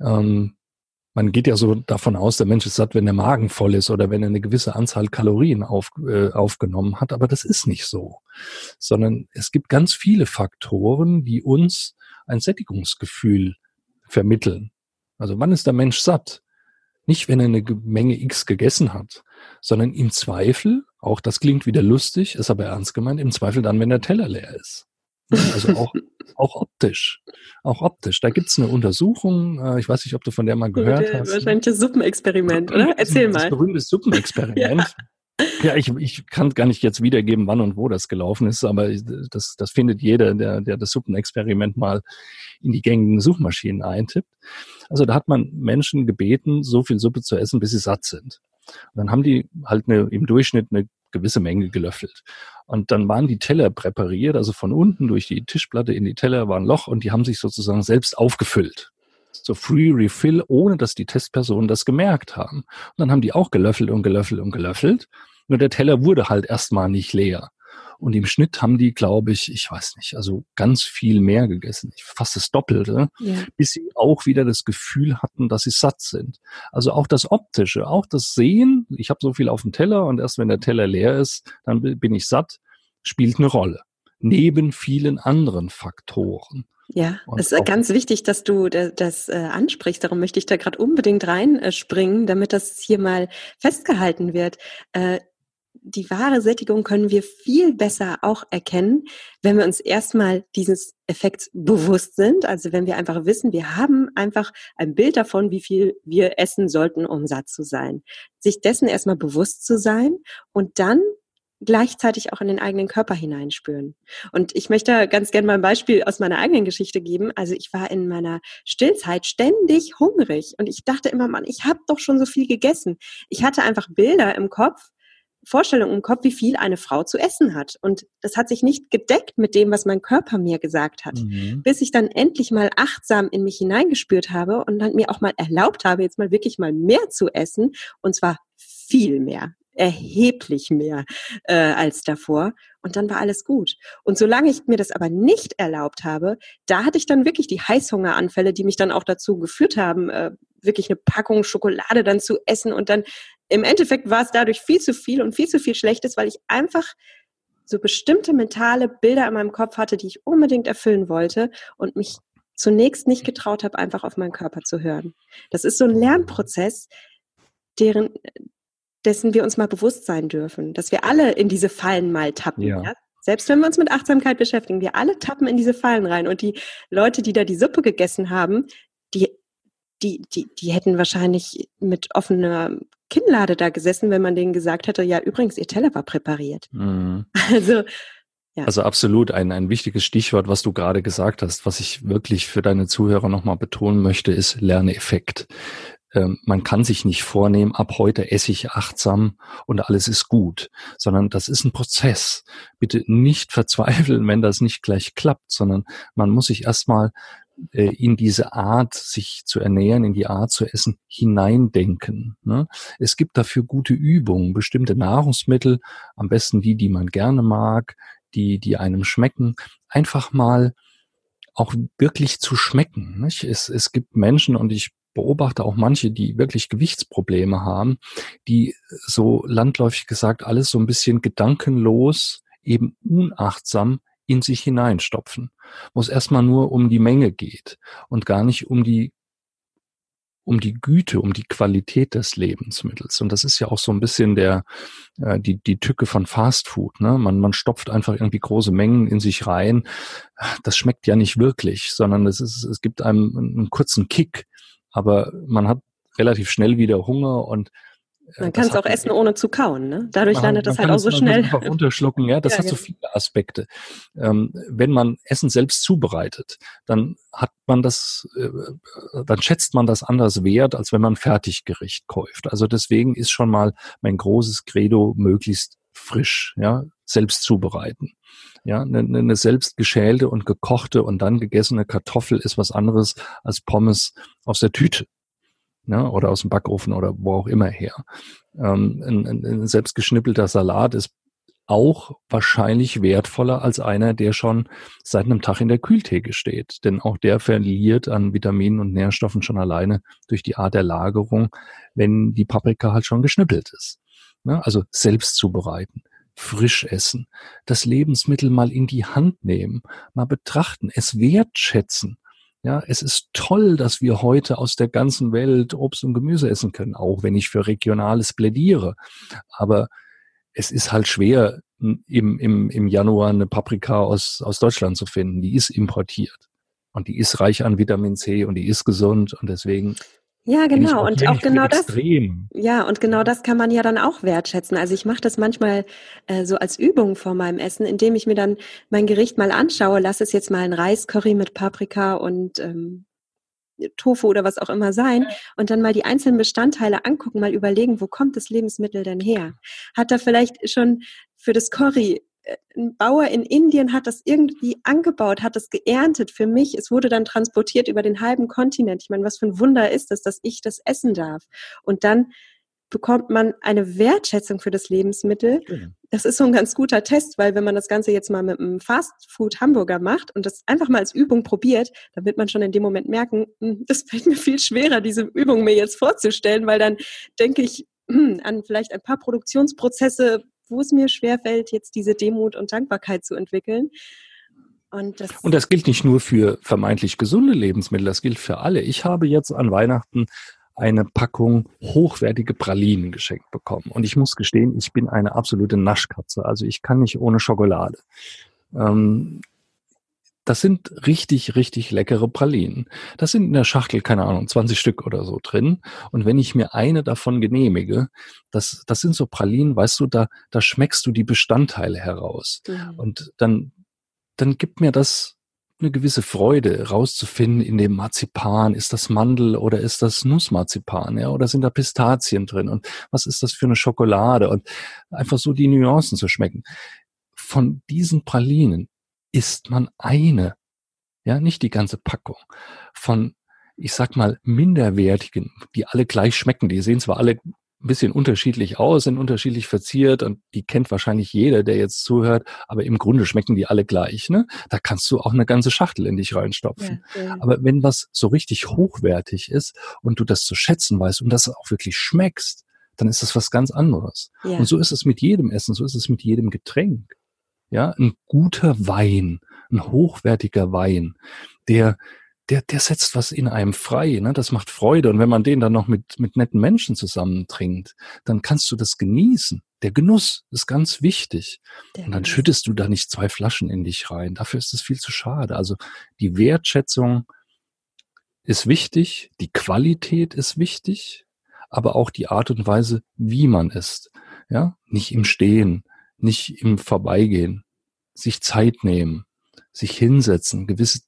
Ähm, man geht ja so davon aus, der Mensch ist satt, wenn der Magen voll ist oder wenn er eine gewisse Anzahl Kalorien auf, äh, aufgenommen hat. Aber das ist nicht so, sondern es gibt ganz viele Faktoren, die uns ein Sättigungsgefühl vermitteln. Also wann ist der Mensch satt? Nicht, wenn er eine Menge X gegessen hat, sondern im Zweifel, auch das klingt wieder lustig, ist aber ernst gemeint, im Zweifel dann, wenn der Teller leer ist. Also auch, auch optisch. Auch optisch. Da gibt's eine Untersuchung, äh, ich weiß nicht, ob du von der mal gehört hast. Wahrscheinlich das Suppenexperiment, oder? Erzähl das mal. Das berühmte Suppenexperiment. ja. ja, ich, ich kann gar nicht jetzt wiedergeben, wann und wo das gelaufen ist, aber das, das findet jeder, der, der das Suppenexperiment mal in die gängigen Suchmaschinen eintippt. Also da hat man Menschen gebeten, so viel Suppe zu essen, bis sie satt sind. Und dann haben die halt eine, im Durchschnitt eine gewisse Menge gelöffelt. Und dann waren die Teller präpariert, also von unten durch die Tischplatte in die Teller war ein Loch und die haben sich sozusagen selbst aufgefüllt. So Free Refill, ohne dass die Testpersonen das gemerkt haben. Und dann haben die auch gelöffelt und gelöffelt und gelöffelt. Nur der Teller wurde halt erstmal nicht leer. Und im Schnitt haben die, glaube ich, ich weiß nicht, also ganz viel mehr gegessen, fast das Doppelte, ja. bis sie auch wieder das Gefühl hatten, dass sie satt sind. Also auch das Optische, auch das Sehen, ich habe so viel auf dem Teller und erst wenn der Teller leer ist, dann bin ich satt, spielt eine Rolle. Neben vielen anderen Faktoren. Ja, es ist ganz wichtig, dass du das, äh, ansprichst. Darum möchte ich da gerade unbedingt reinspringen, damit das hier mal festgehalten wird. Äh, die wahre Sättigung können wir viel besser auch erkennen, wenn wir uns erstmal dieses Effekts bewusst sind. Also wenn wir einfach wissen, wir haben einfach ein Bild davon, wie viel wir essen sollten, um satt zu sein. Sich dessen erstmal bewusst zu sein und dann gleichzeitig auch in den eigenen Körper hineinspüren. Und ich möchte ganz gerne mal ein Beispiel aus meiner eigenen Geschichte geben. Also ich war in meiner Stillzeit ständig hungrig und ich dachte immer, Mann, ich habe doch schon so viel gegessen. Ich hatte einfach Bilder im Kopf, Vorstellung im Kopf, wie viel eine Frau zu essen hat. Und das hat sich nicht gedeckt mit dem, was mein Körper mir gesagt hat. Mhm. Bis ich dann endlich mal achtsam in mich hineingespürt habe und dann mir auch mal erlaubt habe, jetzt mal wirklich mal mehr zu essen. Und zwar viel mehr erheblich mehr äh, als davor. Und dann war alles gut. Und solange ich mir das aber nicht erlaubt habe, da hatte ich dann wirklich die Heißhungeranfälle, die mich dann auch dazu geführt haben, äh, wirklich eine Packung Schokolade dann zu essen und dann im Endeffekt war es dadurch viel zu viel und viel zu viel Schlechtes, weil ich einfach so bestimmte mentale Bilder in meinem Kopf hatte, die ich unbedingt erfüllen wollte und mich zunächst nicht getraut habe, einfach auf meinen Körper zu hören. Das ist so ein Lernprozess, deren, dessen wir uns mal bewusst sein dürfen, dass wir alle in diese Fallen mal tappen. Ja. Ja? Selbst wenn wir uns mit Achtsamkeit beschäftigen, wir alle tappen in diese Fallen rein. Und die Leute, die da die Suppe gegessen haben, die, die, die, die hätten wahrscheinlich mit offener Kinnlade da gesessen, wenn man denen gesagt hätte, ja, übrigens, ihr Teller war präpariert. Mhm. Also, ja. Also absolut ein, ein wichtiges Stichwort, was du gerade gesagt hast, was ich wirklich für deine Zuhörer nochmal betonen möchte, ist Lerneffekt. ähm, man kann sich nicht vornehmen, ab heute esse ich achtsam und alles ist gut, sondern das ist ein Prozess. Bitte nicht verzweifeln, wenn das nicht gleich klappt, sondern man muss sich erstmal äh, in diese Art, sich zu ernähren, in die Art zu essen, hineindenken. Ne? Es gibt dafür gute Übungen, bestimmte Nahrungsmittel, am besten die, die man gerne mag, die, die einem schmecken, einfach mal auch wirklich zu schmecken. Nicht? Es, es gibt Menschen und ich beobachte auch manche, die wirklich Gewichtsprobleme haben, die so landläufig gesagt alles so ein bisschen gedankenlos, eben unachtsam in sich hineinstopfen. Wo es erstmal nur um die Menge geht und gar nicht um die um die Güte, um die Qualität des Lebensmittels. Und das ist ja auch so ein bisschen der, äh, die, die Tücke von Fast Food. Ne? Man, man stopft einfach irgendwie große Mengen in sich rein. Das schmeckt ja nicht wirklich, sondern es, ist, es gibt einem einen kurzen Kick aber man hat relativ schnell wieder Hunger und man kann es auch essen, ohne zu kauen. Ne? Dadurch man, landet das halt auch so schnell. Einfach unterschlucken, ja. Das ja, hat so viele Aspekte. Ähm, wenn man Essen selbst zubereitet, dann hat man das, äh, dann schätzt man das anders wert, als wenn man Fertiggericht kauft. Also deswegen ist schon mal mein großes Credo möglichst frisch, ja, selbst zubereiten. Ja, eine, eine selbst geschälte und gekochte und dann gegessene Kartoffel ist was anderes als Pommes aus der Tüte. Ja, oder aus dem Backofen oder wo auch immer her. Ähm, ein, ein selbst geschnippelter Salat ist auch wahrscheinlich wertvoller als einer, der schon seit einem Tag in der Kühltheke steht. Denn auch der verliert an Vitaminen und Nährstoffen schon alleine durch die Art der Lagerung, wenn die Paprika halt schon geschnippelt ist. Ja, also selbst zubereiten frisch essen, das Lebensmittel mal in die Hand nehmen, mal betrachten, es wertschätzen. Ja, es ist toll, dass wir heute aus der ganzen Welt Obst und Gemüse essen können, auch wenn ich für Regionales plädiere. Aber es ist halt schwer, im, im, im Januar eine Paprika aus, aus Deutschland zu finden. Die ist importiert. Und die ist reich an Vitamin C und die ist gesund und deswegen ja, genau. Und auch genau das. Ja, und genau das kann man ja dann auch wertschätzen. Also ich mache das manchmal äh, so als Übung vor meinem Essen, indem ich mir dann mein Gericht mal anschaue. Lass es jetzt mal ein Reiscurry mit Paprika und ähm, Tofu oder was auch immer sein und dann mal die einzelnen Bestandteile angucken, mal überlegen, wo kommt das Lebensmittel denn her? Hat da vielleicht schon für das Curry ein Bauer in Indien hat das irgendwie angebaut, hat das geerntet für mich. Es wurde dann transportiert über den halben Kontinent. Ich meine, was für ein Wunder ist es, dass ich das essen darf. Und dann bekommt man eine Wertschätzung für das Lebensmittel. Genau. Das ist so ein ganz guter Test, weil wenn man das Ganze jetzt mal mit einem Fastfood Hamburger macht und das einfach mal als Übung probiert, dann wird man schon in dem Moment merken, hm, das fällt mir viel schwerer, diese Übung mir jetzt vorzustellen, weil dann denke ich hm, an vielleicht ein paar Produktionsprozesse, wo es mir schwerfällt, jetzt diese Demut und Dankbarkeit zu entwickeln. Und das, und das gilt nicht nur für vermeintlich gesunde Lebensmittel, das gilt für alle. Ich habe jetzt an Weihnachten eine Packung hochwertige Pralinen geschenkt bekommen. Und ich muss gestehen, ich bin eine absolute Naschkatze. Also ich kann nicht ohne Schokolade. Ähm, das sind richtig, richtig leckere Pralinen. Das sind in der Schachtel, keine Ahnung, 20 Stück oder so drin. Und wenn ich mir eine davon genehmige, das, das sind so Pralinen, weißt du, da, da schmeckst du die Bestandteile heraus. Mhm. Und dann, dann gibt mir das eine gewisse Freude rauszufinden in dem Marzipan. Ist das Mandel oder ist das Nussmarzipan? Ja, oder sind da Pistazien drin? Und was ist das für eine Schokolade? Und einfach so die Nuancen zu schmecken. Von diesen Pralinen isst man eine, ja, nicht die ganze Packung von, ich sag mal, minderwertigen, die alle gleich schmecken. Die sehen zwar alle ein bisschen unterschiedlich aus, sind unterschiedlich verziert und die kennt wahrscheinlich jeder, der jetzt zuhört, aber im Grunde schmecken die alle gleich. Ne? Da kannst du auch eine ganze Schachtel in dich reinstopfen. Ja, ja. Aber wenn was so richtig hochwertig ist und du das zu schätzen weißt und das auch wirklich schmeckst, dann ist das was ganz anderes. Ja. Und so ist es mit jedem Essen, so ist es mit jedem Getränk. Ja, ein guter Wein, ein hochwertiger Wein, der, der, der setzt was in einem frei, ne? das macht Freude. Und wenn man den dann noch mit, mit netten Menschen zusammen trinkt, dann kannst du das genießen. Der Genuss ist ganz wichtig. Der und dann Genuss. schüttest du da nicht zwei Flaschen in dich rein. Dafür ist es viel zu schade. Also die Wertschätzung ist wichtig, die Qualität ist wichtig, aber auch die Art und Weise, wie man isst. Ja, nicht im Stehen, nicht im Vorbeigehen, sich Zeit nehmen, sich hinsetzen, gewisse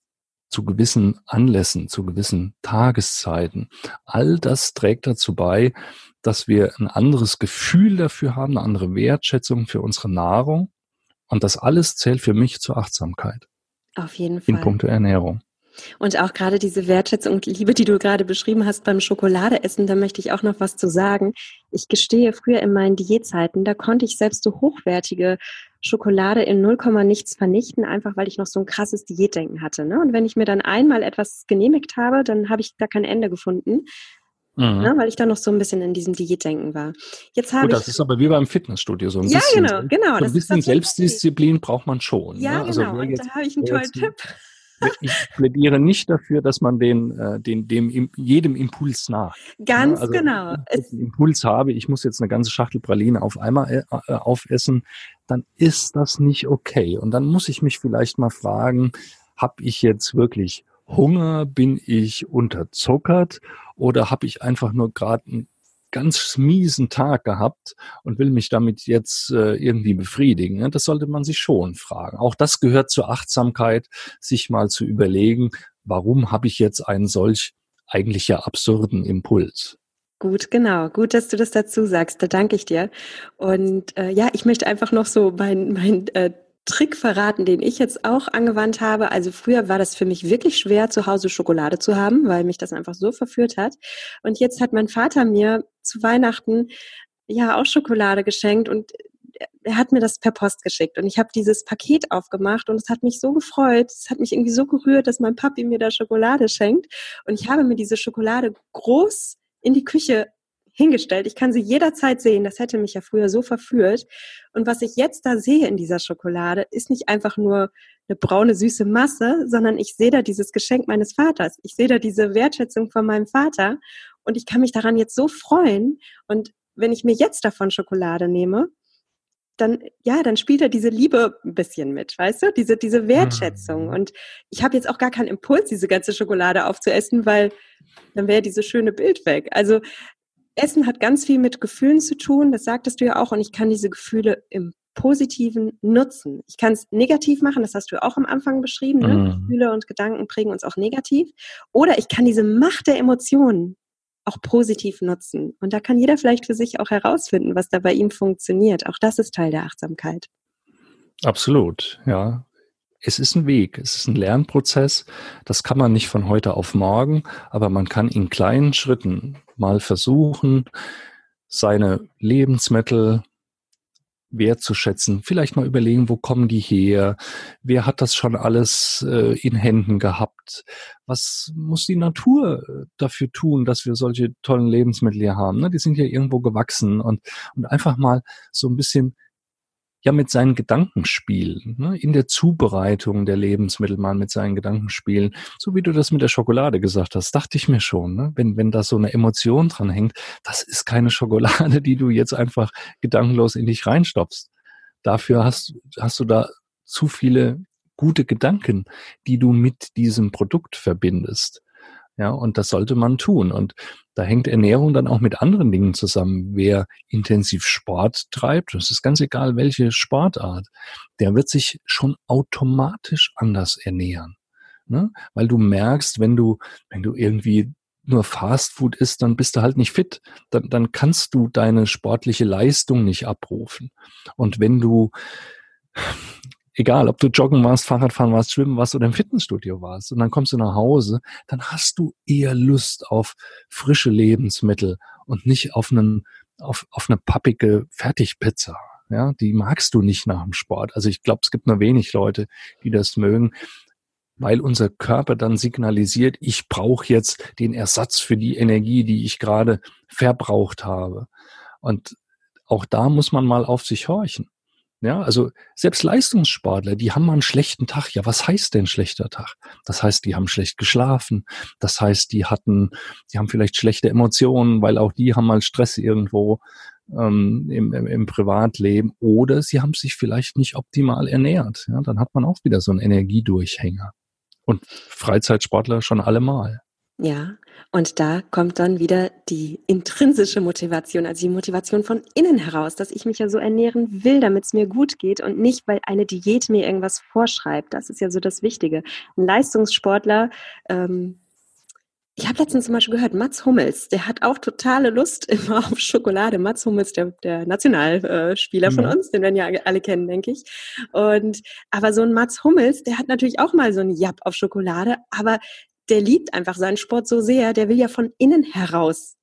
zu gewissen Anlässen, zu gewissen Tageszeiten. All das trägt dazu bei, dass wir ein anderes Gefühl dafür haben, eine andere Wertschätzung für unsere Nahrung. Und das alles zählt für mich zur Achtsamkeit. Auf jeden Fall. In puncto Ernährung. Und auch gerade diese Wertschätzung und Liebe, die du gerade beschrieben hast beim Schokoladeessen, da möchte ich auch noch was zu sagen. Ich gestehe, früher in meinen Diätzeiten, da konnte ich selbst so hochwertige Schokolade in 0, nichts vernichten, einfach weil ich noch so ein krasses Diätdenken hatte. Ne? Und wenn ich mir dann einmal etwas genehmigt habe, dann habe ich da kein Ende gefunden. Mhm. Ne, weil ich da noch so ein bisschen in diesem Diätdenken war. Jetzt habe das ist aber wie beim Fitnessstudio so ein ja, bisschen. Ja, genau, genau. So ein bisschen Selbstdisziplin braucht man schon. Ja, ne? also genau. Und da habe ich einen tollen Tipp ich plädiere nicht dafür, dass man den, äh, den, dem, jedem Impuls nach. Ganz also, genau. Wenn ich einen Impuls habe, ich muss jetzt eine ganze Schachtel Praline auf einmal äh, äh, aufessen, dann ist das nicht okay. Und dann muss ich mich vielleicht mal fragen, habe ich jetzt wirklich Hunger? Bin ich unterzuckert? Oder habe ich einfach nur gerade ein ganz miesen Tag gehabt und will mich damit jetzt äh, irgendwie befriedigen. Ne? Das sollte man sich schon fragen. Auch das gehört zur Achtsamkeit, sich mal zu überlegen, warum habe ich jetzt einen solch eigentlich ja absurden Impuls? Gut, genau. Gut, dass du das dazu sagst. Da danke ich dir. Und äh, ja, ich möchte einfach noch so mein, mein äh, Trick verraten, den ich jetzt auch angewandt habe. Also früher war das für mich wirklich schwer, zu Hause Schokolade zu haben, weil mich das einfach so verführt hat. Und jetzt hat mein Vater mir zu Weihnachten ja auch Schokolade geschenkt und er hat mir das per Post geschickt und ich habe dieses Paket aufgemacht und es hat mich so gefreut, es hat mich irgendwie so gerührt, dass mein Papi mir da Schokolade schenkt und ich habe mir diese Schokolade groß in die Küche hingestellt. Ich kann sie jederzeit sehen. Das hätte mich ja früher so verführt. Und was ich jetzt da sehe in dieser Schokolade, ist nicht einfach nur eine braune, süße Masse, sondern ich sehe da dieses Geschenk meines Vaters. Ich sehe da diese Wertschätzung von meinem Vater. Und ich kann mich daran jetzt so freuen. Und wenn ich mir jetzt davon Schokolade nehme, dann, ja, dann spielt er diese Liebe ein bisschen mit, weißt du? Diese, diese Wertschätzung. Mhm. Und ich habe jetzt auch gar keinen Impuls, diese ganze Schokolade aufzuessen, weil dann wäre dieses schöne Bild weg. Also Essen hat ganz viel mit Gefühlen zu tun, das sagtest du ja auch, und ich kann diese Gefühle im Positiven nutzen. Ich kann es negativ machen, das hast du auch am Anfang beschrieben. Ne? Mhm. Gefühle und Gedanken prägen uns auch negativ. Oder ich kann diese Macht der Emotionen auch positiv nutzen. Und da kann jeder vielleicht für sich auch herausfinden, was da bei ihm funktioniert. Auch das ist Teil der Achtsamkeit. Absolut, ja es ist ein Weg, es ist ein Lernprozess. Das kann man nicht von heute auf morgen, aber man kann in kleinen Schritten mal versuchen, seine Lebensmittel wertzuschätzen. Vielleicht mal überlegen, wo kommen die her? Wer hat das schon alles äh, in Händen gehabt? Was muss die Natur äh, dafür tun, dass wir solche tollen Lebensmittel hier haben? Ne? Die sind ja irgendwo gewachsen und, und einfach mal so ein bisschen ja mit seinen Gedanken spielen, ne? in der Zubereitung der Lebensmittel mal mit seinen Gedanken spielen. So wie du das mit der Schokolade gesagt hast, dachte ich mir schon, ne? wenn, wenn da so eine Emotion dran hängt, das ist keine Schokolade, die du jetzt einfach gedankenlos in dich reinstopfst. Dafür hast, hast du da zu viele gute Gedanken, die du mit diesem Produkt verbindest. Ja, und das sollte man tun. Und da hängt Ernährung dann auch mit anderen Dingen zusammen. Wer intensiv Sport treibt, das ist ganz egal, welche Sportart, der wird sich schon automatisch anders ernähren. Ne? Weil du merkst, wenn du, wenn du irgendwie nur Fastfood isst, dann bist du halt nicht fit. Dann, dann kannst du deine sportliche Leistung nicht abrufen. Und wenn du egal, ob du joggen warst, Fahrradfahren warst, schwimmen warst oder im Fitnessstudio warst und dann kommst du nach Hause, dann hast du eher Lust auf frische Lebensmittel und nicht auf einen, auf, auf eine pappige Fertigpizza. Ja, die magst du nicht nach dem Sport. Also ich glaube, es gibt nur wenig Leute, die das mögen, weil unser Körper dann signalisiert, ich brauche jetzt den Ersatz für die Energie, die ich gerade verbraucht habe. Und auch da muss man mal auf sich horchen. Ja, also selbst Leistungssportler, die haben mal einen schlechten Tag. Ja, was heißt denn schlechter Tag? Das heißt, die haben schlecht geschlafen. Das heißt, die hatten, die haben vielleicht schlechte Emotionen, weil auch die haben mal Stress irgendwo ähm, im, im, im Privatleben. Oder sie haben sich vielleicht nicht optimal ernährt. Ja, dann hat man auch wieder so einen Energiedurchhänger. Und Freizeitsportler schon allemal. Ja, und da kommt dann wieder die intrinsische Motivation, also die Motivation von innen heraus, dass ich mich ja so ernähren will, damit es mir gut geht und nicht, weil eine Diät mir irgendwas vorschreibt. Das ist ja so das Wichtige. Ein Leistungssportler, ähm, ich habe letztens zum Beispiel gehört, Mats Hummels, der hat auch totale Lust immer auf Schokolade. Mats Hummels, der, der Nationalspieler mhm. von uns, den werden ja alle kennen, denke ich. Und aber so ein Mats Hummels, der hat natürlich auch mal so ein Jap auf Schokolade, aber der liebt einfach seinen Sport so sehr, der will ja von innen heraus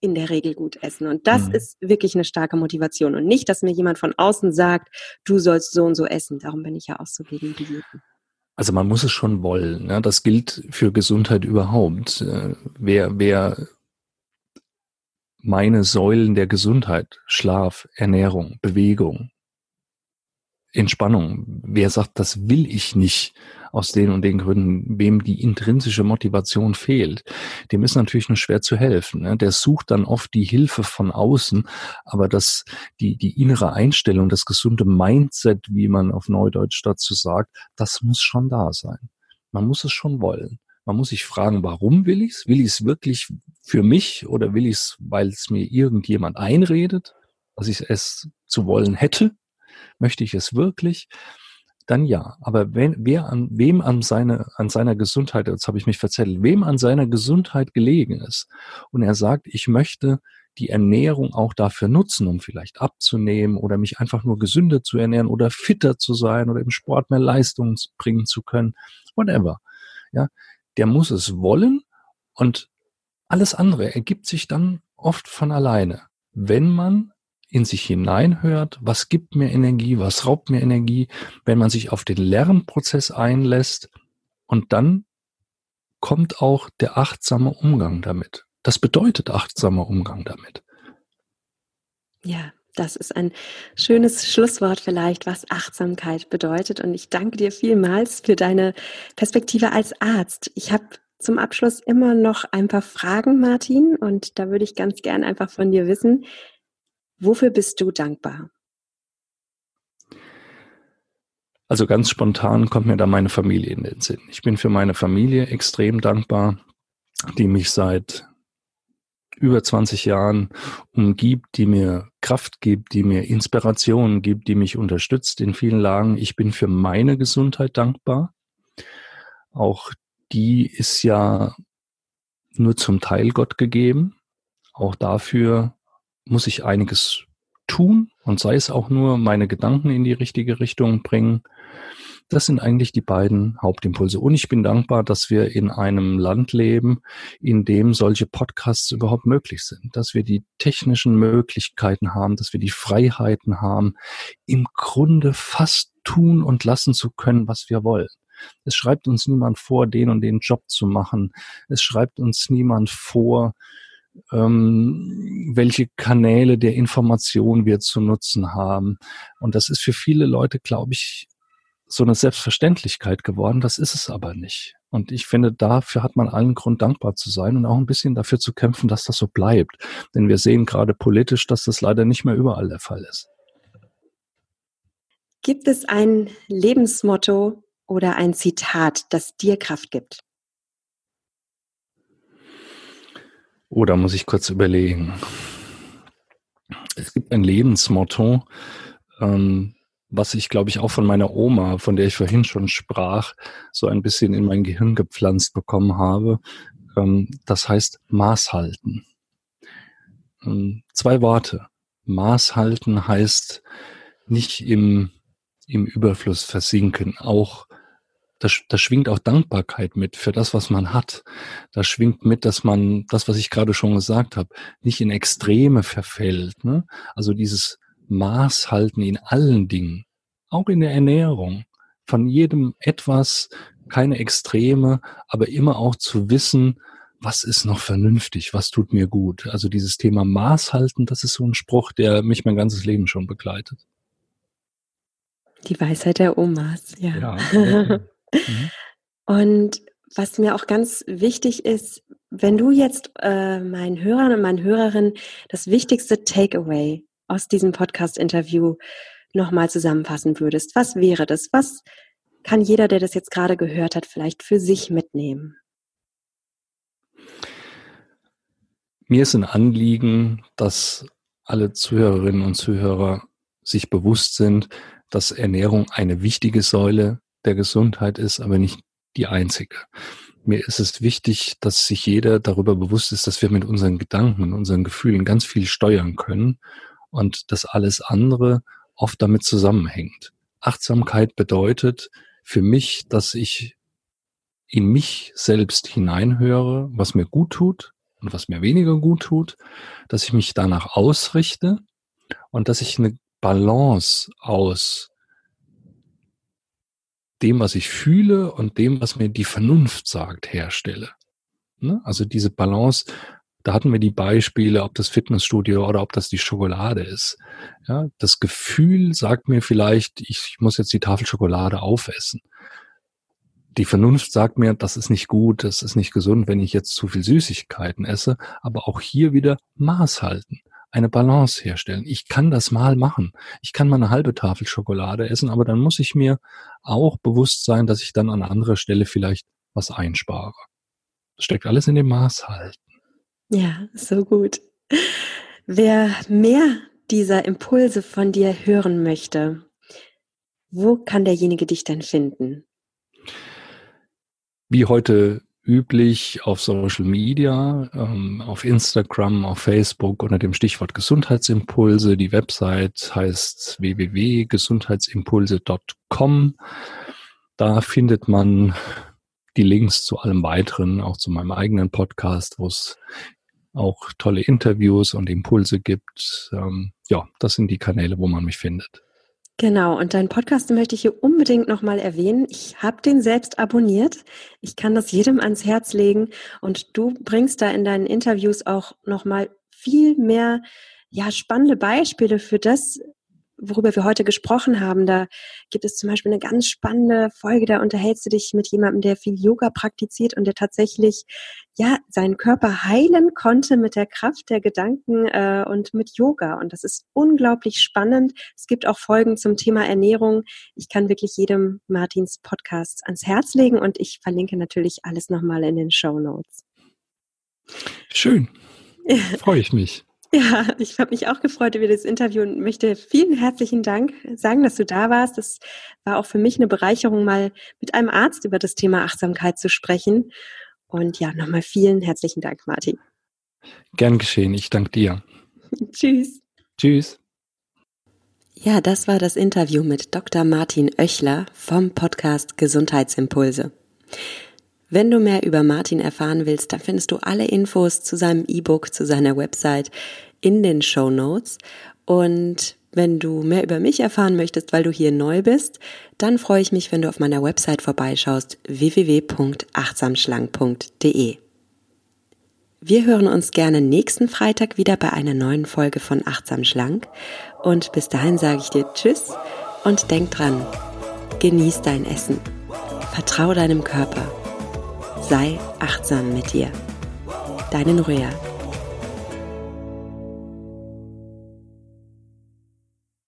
in der Regel gut essen. Und das mhm. ist wirklich eine starke Motivation. Und nicht, dass mir jemand von außen sagt, du sollst so und so essen. Darum bin ich ja auch so gegen Diäten. Also man muss es schon wollen. Ne? Das gilt für Gesundheit überhaupt. Äh, wer, wer meine Säulen der Gesundheit, Schlaf, Ernährung, Bewegung, Entspannung, wer sagt, das will ich nicht, aus den und den Gründen, wem die intrinsische Motivation fehlt, dem ist natürlich nur schwer zu helfen. Ne? Der sucht dann oft die Hilfe von außen, aber das, die, die innere Einstellung, das gesunde Mindset, wie man auf Neudeutsch dazu sagt, das muss schon da sein. Man muss es schon wollen. Man muss sich fragen, warum will ich es? Will ich es wirklich für mich oder will ich es, weil es mir irgendjemand einredet, dass ich es zu wollen hätte? Möchte ich es wirklich? dann ja. Aber wenn, wer an, wem an, seine, an seiner Gesundheit, jetzt habe ich mich verzettelt, wem an seiner Gesundheit gelegen ist und er sagt, ich möchte die Ernährung auch dafür nutzen, um vielleicht abzunehmen oder mich einfach nur gesünder zu ernähren oder fitter zu sein oder im Sport mehr Leistung bringen zu können, whatever. Ja, der muss es wollen und alles andere ergibt sich dann oft von alleine, wenn man in sich hineinhört, was gibt mir Energie, was raubt mir Energie, wenn man sich auf den Lernprozess einlässt und dann kommt auch der achtsame Umgang damit. Das bedeutet achtsamer Umgang damit. Ja, das ist ein schönes Schlusswort vielleicht, was Achtsamkeit bedeutet. Und ich danke dir vielmals für deine Perspektive als Arzt. Ich habe zum Abschluss immer noch ein paar Fragen, Martin, und da würde ich ganz gern einfach von dir wissen, Wofür bist du dankbar? Also ganz spontan kommt mir da meine Familie in den Sinn. Ich bin für meine Familie extrem dankbar, die mich seit über 20 Jahren umgibt, die mir Kraft gibt, die mir Inspiration gibt, die mich unterstützt in vielen Lagen. Ich bin für meine Gesundheit dankbar. Auch die ist ja nur zum Teil Gott gegeben. Auch dafür muss ich einiges tun und sei es auch nur meine Gedanken in die richtige Richtung bringen. Das sind eigentlich die beiden Hauptimpulse. Und ich bin dankbar, dass wir in einem Land leben, in dem solche Podcasts überhaupt möglich sind, dass wir die technischen Möglichkeiten haben, dass wir die Freiheiten haben, im Grunde fast tun und lassen zu können, was wir wollen. Es schreibt uns niemand vor, den und den Job zu machen. Es schreibt uns niemand vor, ähm, welche Kanäle der Information wir zu nutzen haben. Und das ist für viele Leute, glaube ich, so eine Selbstverständlichkeit geworden. Das ist es aber nicht. Und ich finde, dafür hat man allen Grund, dankbar zu sein und auch ein bisschen dafür zu kämpfen, dass das so bleibt. Denn wir sehen gerade politisch, dass das leider nicht mehr überall der Fall ist. Gibt es ein Lebensmotto oder ein Zitat, das dir Kraft gibt? Oder muss ich kurz überlegen? Es gibt ein Lebensmotto, ähm, was ich, glaube ich, auch von meiner Oma, von der ich vorhin schon sprach, so ein bisschen in mein Gehirn gepflanzt bekommen habe. Ähm, das heißt Maß halten. Ähm, zwei Worte. Maß halten heißt nicht im, im Überfluss versinken, auch da, da schwingt auch Dankbarkeit mit für das, was man hat. Da schwingt mit, dass man das, was ich gerade schon gesagt habe, nicht in Extreme verfällt. Ne? Also dieses Maß halten in allen Dingen, auch in der Ernährung, von jedem etwas, keine Extreme, aber immer auch zu wissen, was ist noch vernünftig, was tut mir gut. Also dieses Thema Maß halten, das ist so ein Spruch, der mich mein ganzes Leben schon begleitet. Die Weisheit der Omas, ja. ja Mhm. Und was mir auch ganz wichtig ist, wenn du jetzt äh, meinen Hörern und meinen Hörerinnen das wichtigste Takeaway aus diesem Podcast-Interview nochmal zusammenfassen würdest, was wäre das? Was kann jeder, der das jetzt gerade gehört hat, vielleicht für sich mitnehmen? mir ist ein Anliegen, dass alle Zuhörerinnen und Zuhörer sich bewusst sind, dass Ernährung eine wichtige Säule der Gesundheit ist, aber nicht die einzige. Mir ist es wichtig, dass sich jeder darüber bewusst ist, dass wir mit unseren Gedanken unseren Gefühlen ganz viel steuern können und dass alles andere oft damit zusammenhängt. Achtsamkeit bedeutet für mich, dass ich in mich selbst hineinhöre, was mir gut tut und was mir weniger gut tut, dass ich mich danach ausrichte und dass ich eine Balance aus dem, was ich fühle und dem, was mir die Vernunft sagt, herstelle. Ne? Also diese Balance, da hatten wir die Beispiele, ob das Fitnessstudio oder ob das die Schokolade ist. Ja, das Gefühl sagt mir vielleicht, ich muss jetzt die Tafel Schokolade aufessen. Die Vernunft sagt mir, das ist nicht gut, das ist nicht gesund, wenn ich jetzt zu viel Süßigkeiten esse. Aber auch hier wieder Maß halten eine Balance herstellen. Ich kann das mal machen. Ich kann mal eine halbe Tafel Schokolade essen, aber dann muss ich mir auch bewusst sein, dass ich dann an anderer Stelle vielleicht was einspare. Das steckt alles in dem Maß halten. Ja, so gut. Wer mehr dieser Impulse von dir hören möchte, wo kann derjenige dich denn finden? Wie heute üblich auf Social Media, ähm, auf Instagram, auf Facebook unter dem Stichwort Gesundheitsimpulse. Die Website heißt www.gesundheitsimpulse.com. Da findet man die Links zu allem weiteren, auch zu meinem eigenen Podcast, wo es auch tolle Interviews und Impulse gibt. Ähm, ja, das sind die Kanäle, wo man mich findet. Genau, und deinen Podcast möchte ich hier unbedingt nochmal erwähnen. Ich habe den selbst abonniert. Ich kann das jedem ans Herz legen und du bringst da in deinen Interviews auch nochmal viel mehr ja, spannende Beispiele für das, worüber wir heute gesprochen haben. Da gibt es zum Beispiel eine ganz spannende Folge, da unterhältst du dich mit jemandem, der viel Yoga praktiziert und der tatsächlich ja seinen Körper heilen konnte mit der Kraft der Gedanken äh, und mit Yoga. Und das ist unglaublich spannend. Es gibt auch Folgen zum Thema Ernährung. Ich kann wirklich jedem Martins Podcast ans Herz legen und ich verlinke natürlich alles nochmal in den Show Notes. Schön. Freue ich mich. Ja, ich habe mich auch gefreut über das Interview und möchte vielen herzlichen Dank sagen, dass du da warst. Das war auch für mich eine Bereicherung, mal mit einem Arzt über das Thema Achtsamkeit zu sprechen. Und ja, nochmal vielen herzlichen Dank, Martin. Gern geschehen. Ich danke dir. Tschüss. Tschüss. Ja, das war das Interview mit Dr. Martin Oechler vom Podcast Gesundheitsimpulse. Wenn du mehr über Martin erfahren willst, dann findest du alle Infos zu seinem E-Book, zu seiner Website in den Show Notes. Und wenn du mehr über mich erfahren möchtest, weil du hier neu bist, dann freue ich mich, wenn du auf meiner Website vorbeischaust www.achtsamschlank.de. Wir hören uns gerne nächsten Freitag wieder bei einer neuen Folge von Achtsam Schlank. Und bis dahin sage ich dir Tschüss und denk dran, genieß dein Essen, vertrau deinem Körper Sei achtsam mit dir. Deine Nuria.